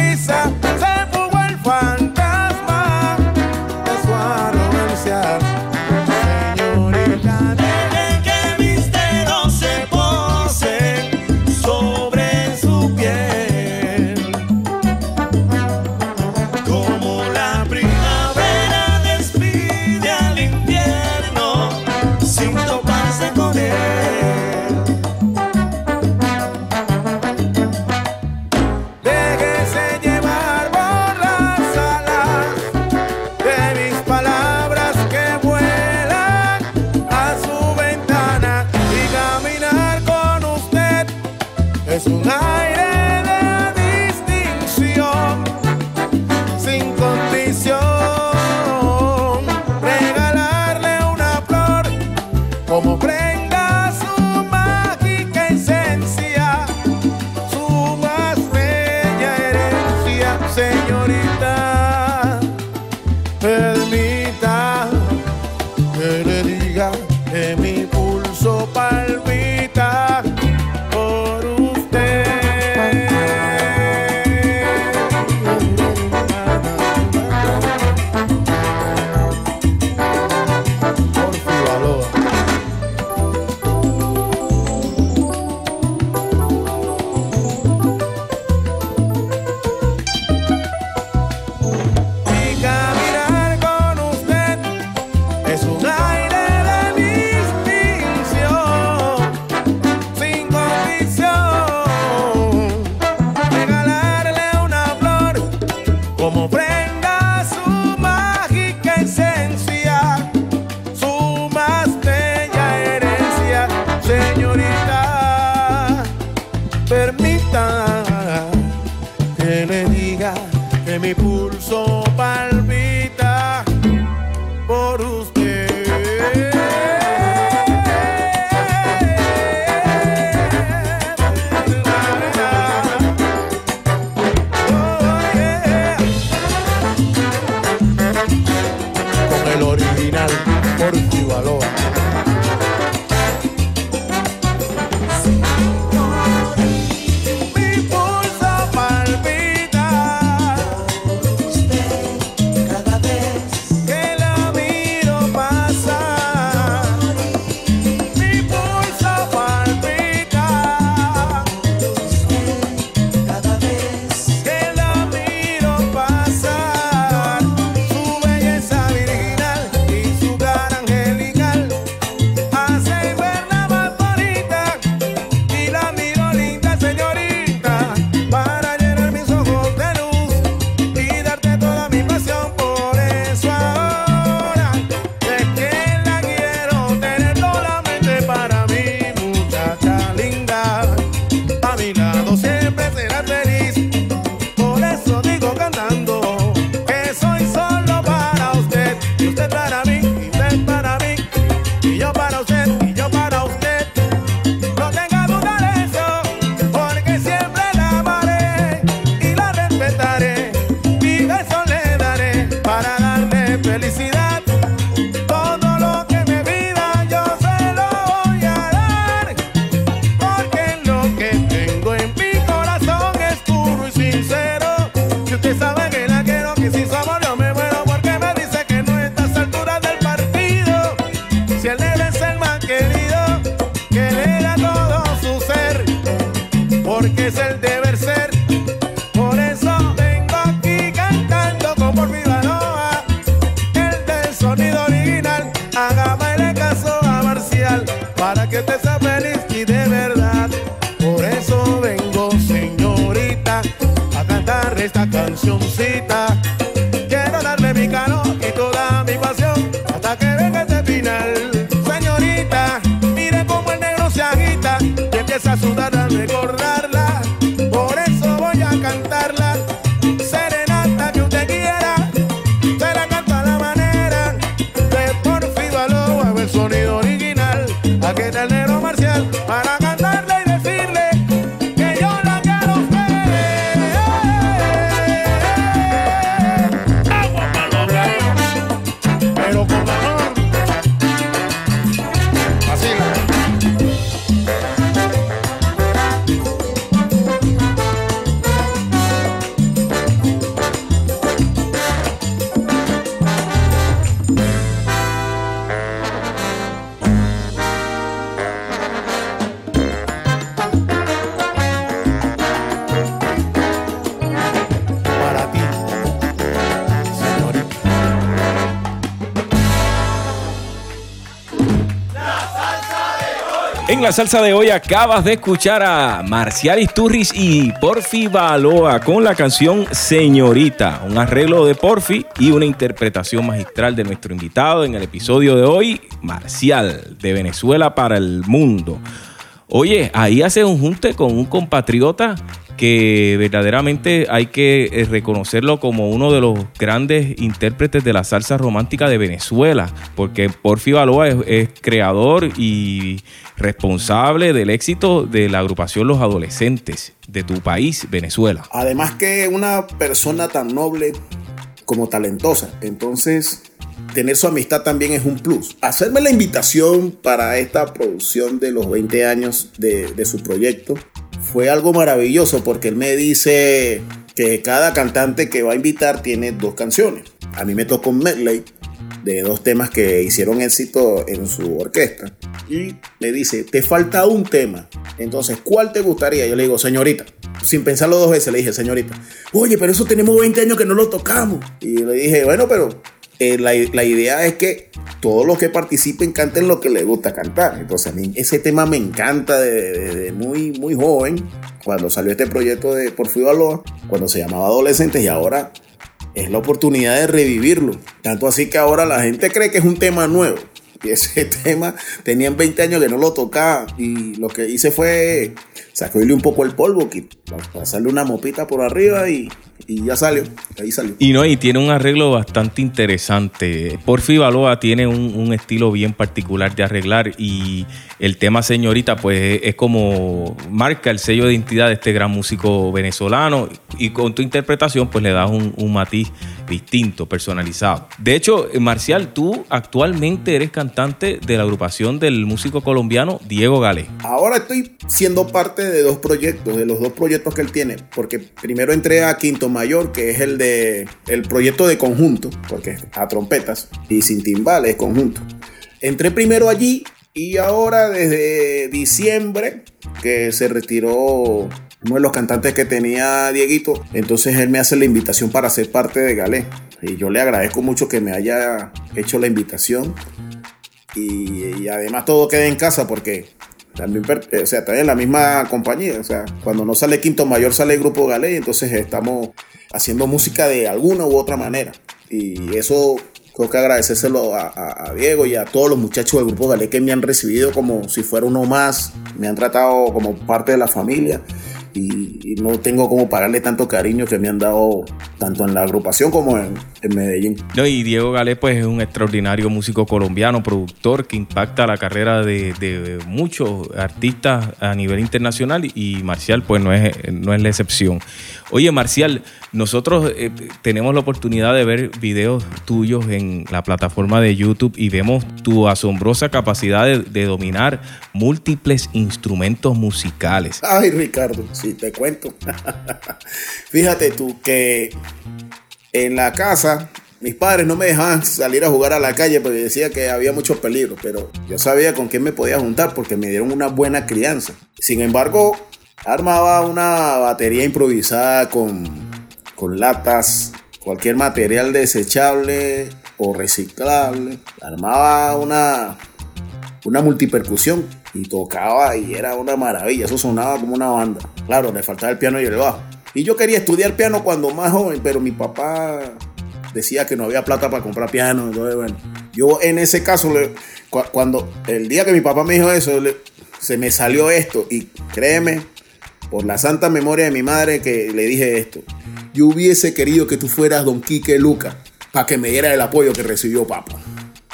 que mi Quiero darle mi calor y toda mi pasión hasta que venga este final. Señorita, mire cómo el negro se agita y empieza a sudar al recordarla. Salsa de hoy acabas de escuchar a Marcial Isturris y Porfi Baloa con la canción Señorita, un arreglo de Porfi y una interpretación magistral de nuestro invitado en el episodio de hoy, Marcial, de Venezuela para el mundo. Oye, ahí hace un junte con un compatriota que verdaderamente hay que eh, reconocerlo como uno de los grandes intérpretes de la salsa romántica de Venezuela, porque Porfi Baloa es, creador y responsable del éxito de la agrupación Los Adolescentes de tu país, Venezuela. Además que una persona tan noble como talentosa. Entonces, tener su amistad también es un plus. Hacerme la invitación para esta producción de los 20 años de su proyecto fue algo maravilloso porque él me dice que cada cantante que va a invitar tiene dos canciones. A mí me tocó un medley de dos temas que hicieron éxito en su orquesta. Y me dice, te falta un tema. Entonces, ¿cuál te gustaría? Yo le digo, señorita. Sin pensarlo dos veces, le dije, señorita. Oye, pero eso tenemos 20 años que no lo tocamos. Y le dije, bueno, pero la, la idea es que todos los que participen canten lo que les gusta cantar. Entonces, a mí ese tema me encanta de, de- muy, muy joven. Cuando salió este proyecto de Porfirio Aloha, cuando se llamaba Adolescentes y ahora es la oportunidad de revivirlo. Tanto así que ahora la gente cree que es un tema nuevo. Y ese tema tenían 20 años que no lo tocaba. Y lo que hice fue sacarle un poco el polvo, pasarle una mopita por arriba y, y ya salió, ahí salió. Y no, y tiene un arreglo bastante interesante. Porfi Baloa tiene un, un, estilo bien particular de arreglar y el tema Señorita pues es como marca el sello de identidad de este gran músico venezolano y con tu interpretación pues le das un, un matiz distinto, personalizado. De hecho, Marcial, tú actualmente eres cantante de la agrupación del músico colombiano Diego Gale. Ahora estoy siendo parte de dos proyectos, de los dos proyectos que él tiene, porque primero entré a Quinto Mayor, que es el de el proyecto de conjunto, porque a trompetas y sin timbales conjunto. Entré primero allí y ahora desde diciembre que se retiró uno de los cantantes que tenía Dieguito, entonces él me hace la invitación para ser parte de Galé. Y yo le agradezco mucho que me haya hecho la invitación. Y, y además todo queda en casa porque también, o sea, también en la misma compañía. O sea, cuando no sale Quinto Mayor sale el grupo Galé, entonces estamos haciendo música de alguna u otra manera. Y eso tengo que agradecérselo a, Diego y a todos los muchachos del grupo Galé que me han recibido como si fuera uno más, me han tratado como parte de la familia y, no tengo como pagarle tanto cariño que me han dado tanto en la agrupación como en, Medellín. No, y Diego Galé pues es un extraordinario músico colombiano, productor que impacta la carrera de, muchos artistas a nivel internacional y Marcial pues no es, no es la excepción. Oye Marcial, nosotros eh, tenemos la oportunidad de ver videos tuyos en la plataforma de YouTube y vemos tu asombrosa capacidad de, de dominar múltiples instrumentos musicales. Ay Ricardo, sí, te cuento. Fíjate tú que en la casa mis padres no me dejaban salir a jugar a la calle porque decía que había muchos peligros, pero yo sabía con quién me podía juntar porque me dieron una buena crianza. Sin embargo, armaba una batería improvisada con, con latas, cualquier material desechable o reciclable. Armaba una, una multipercusión y tocaba y era una maravilla, eso sonaba como una banda. Claro, le faltaba el piano y el bajo. Y yo quería estudiar piano cuando más joven, pero mi papá decía que no había plata para comprar piano. Entonces, bueno, yo en ese caso, cuando el día que mi papá me dijo eso, se me salió esto. Y créeme, por la santa memoria de mi madre, que le dije esto. Yo hubiese querido que tú fueras Don Quique Luca para que me diera el apoyo que recibió papá.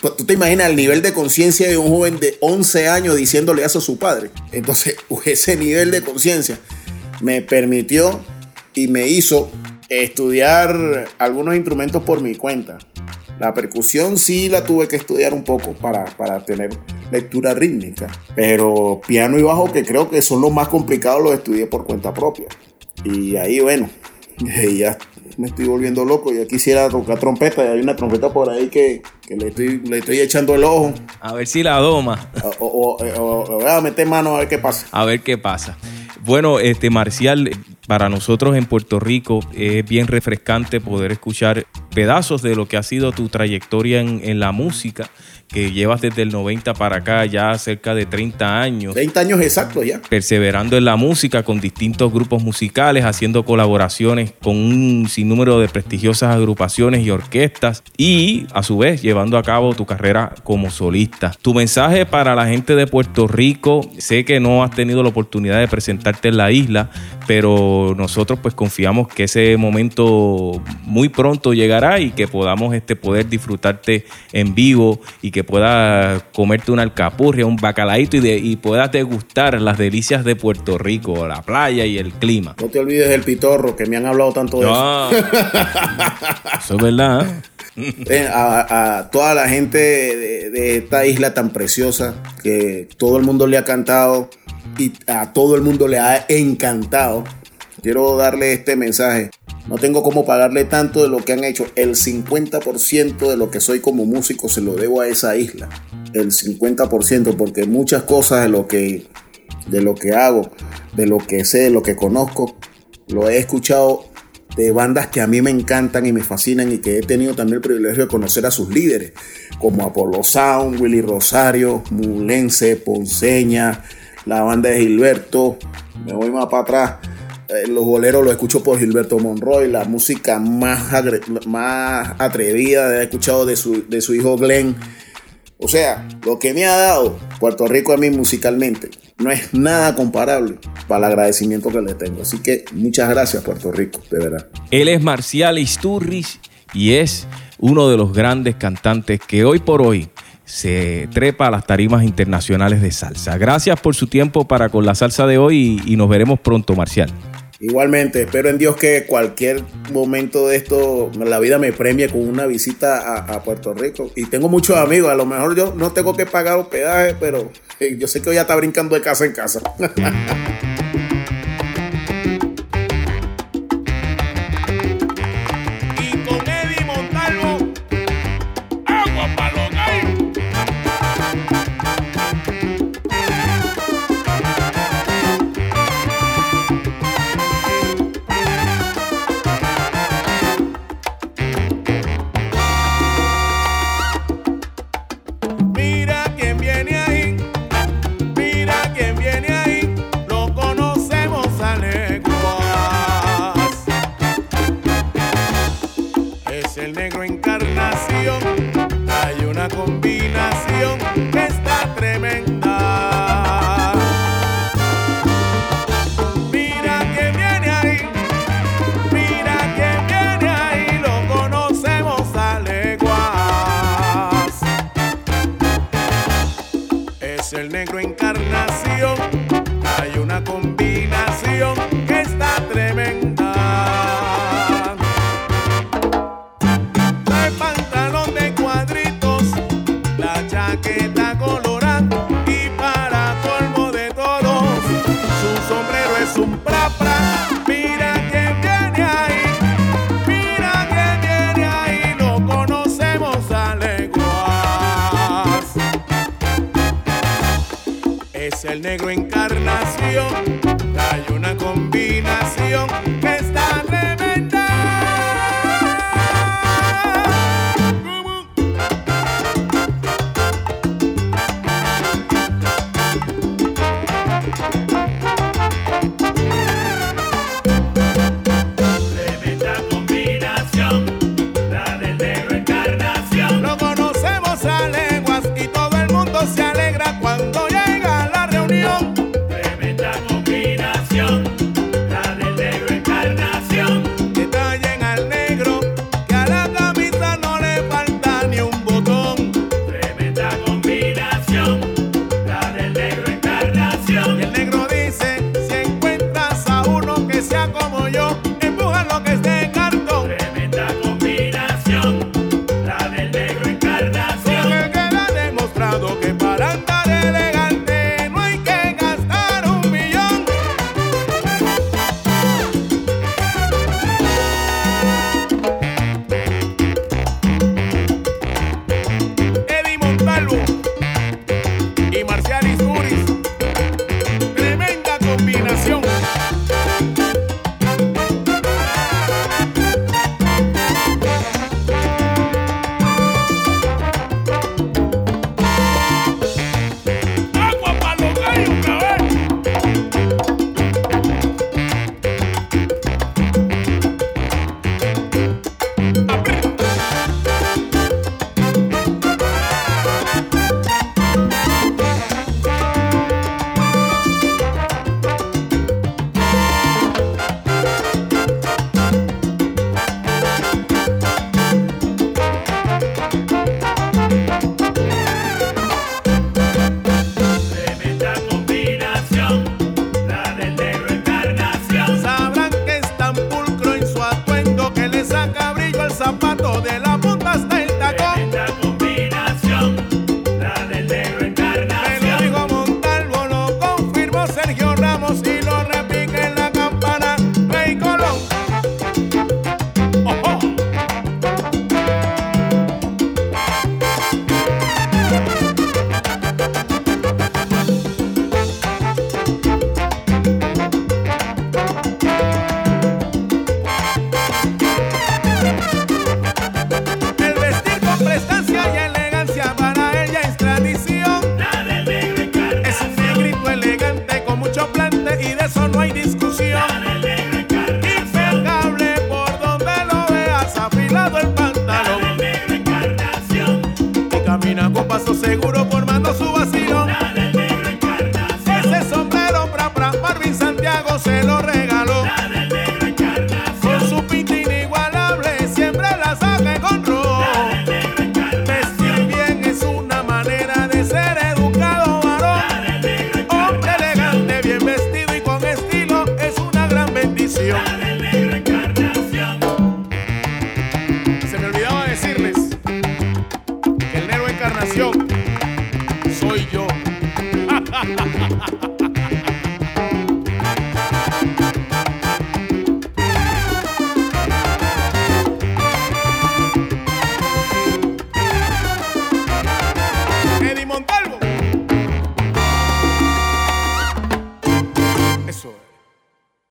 Pues, ¿Tú te imaginas el nivel de conciencia de un joven de 11 años diciéndole eso a su padre? Entonces, ese nivel de conciencia me permitió y me hizo estudiar algunos instrumentos por mi cuenta. La percusión sí la tuve que estudiar un poco para, para tener lectura rítmica, pero piano y bajo que creo que son los más complicados los estudié por cuenta propia. Y ahí bueno, ya me estoy volviendo loco. Ya quisiera tocar trompeta. Y hay una trompeta por ahí que, le, estoy, le estoy echando el ojo. A ver si la doma. O, voy a meter mano a ver qué pasa. A ver qué pasa. Bueno, este Marcial, para nosotros en Puerto Rico es bien refrescante poder escuchar pedazos de lo que ha sido tu trayectoria en, en la música que llevas desde el 90 para acá ya cerca de 30 años. 30 años exactos ya. Perseverando en la música con distintos grupos musicales, haciendo colaboraciones con un sinnúmero de prestigiosas agrupaciones y orquestas y a su vez llevando a cabo tu carrera como solista. Tu mensaje para la gente de Puerto Rico, sé que no has tenido la oportunidad de presentarte en la isla, pero nosotros pues confiamos que ese momento muy pronto llegará y que podamos este, poder disfrutarte en vivo y que que puedas comerte una alcapurria, un y, de, y puedas degustar las delicias de Puerto Rico, la playa y el clima. No te olvides del pitorro, que me han hablado tanto de eso. eso es verdad. ¿eh? A, toda la gente de, esta isla tan preciosa que todo el mundo le ha cantado y a todo el mundo le ha encantado. Quiero darle este mensaje. No tengo cómo pagarle tanto de lo que han hecho. El 50% de lo que soy como músico se lo debo a esa isla. El 50%, porque muchas cosas de lo que, de lo que hago, de lo que sé, de lo que conozco, lo he escuchado de bandas que a mí me encantan y me fascinan y que he tenido también el privilegio de conocer a sus líderes, como Apollo Sound, Willy Rosario, Mulense, Ponceña, la banda de Gilberto, me voy más para atrás eh, los boleros los escucho por Gilberto Monroy, la música más, más atrevida he escuchado de su, de su hijo Glenn. O sea, lo que me ha dado Puerto Rico a mí musicalmente no es nada comparable para el agradecimiento que le tengo. Así que muchas gracias Puerto Rico, de verdad. Él es Marcial Isturris y es uno de los grandes cantantes que hoy por hoy se trepa a las tarimas internacionales de salsa. Gracias por su tiempo para con la salsa de hoy y, y nos veremos pronto, Marcial. Igualmente, espero en Dios que cualquier momento de esto, la vida me premie con una visita a, Puerto Rico. Y tengo muchos amigos, a lo mejor yo no tengo que pagar hospedaje, pero eh, yo sé que hoy ya está brincando de casa en casa. negro em casa.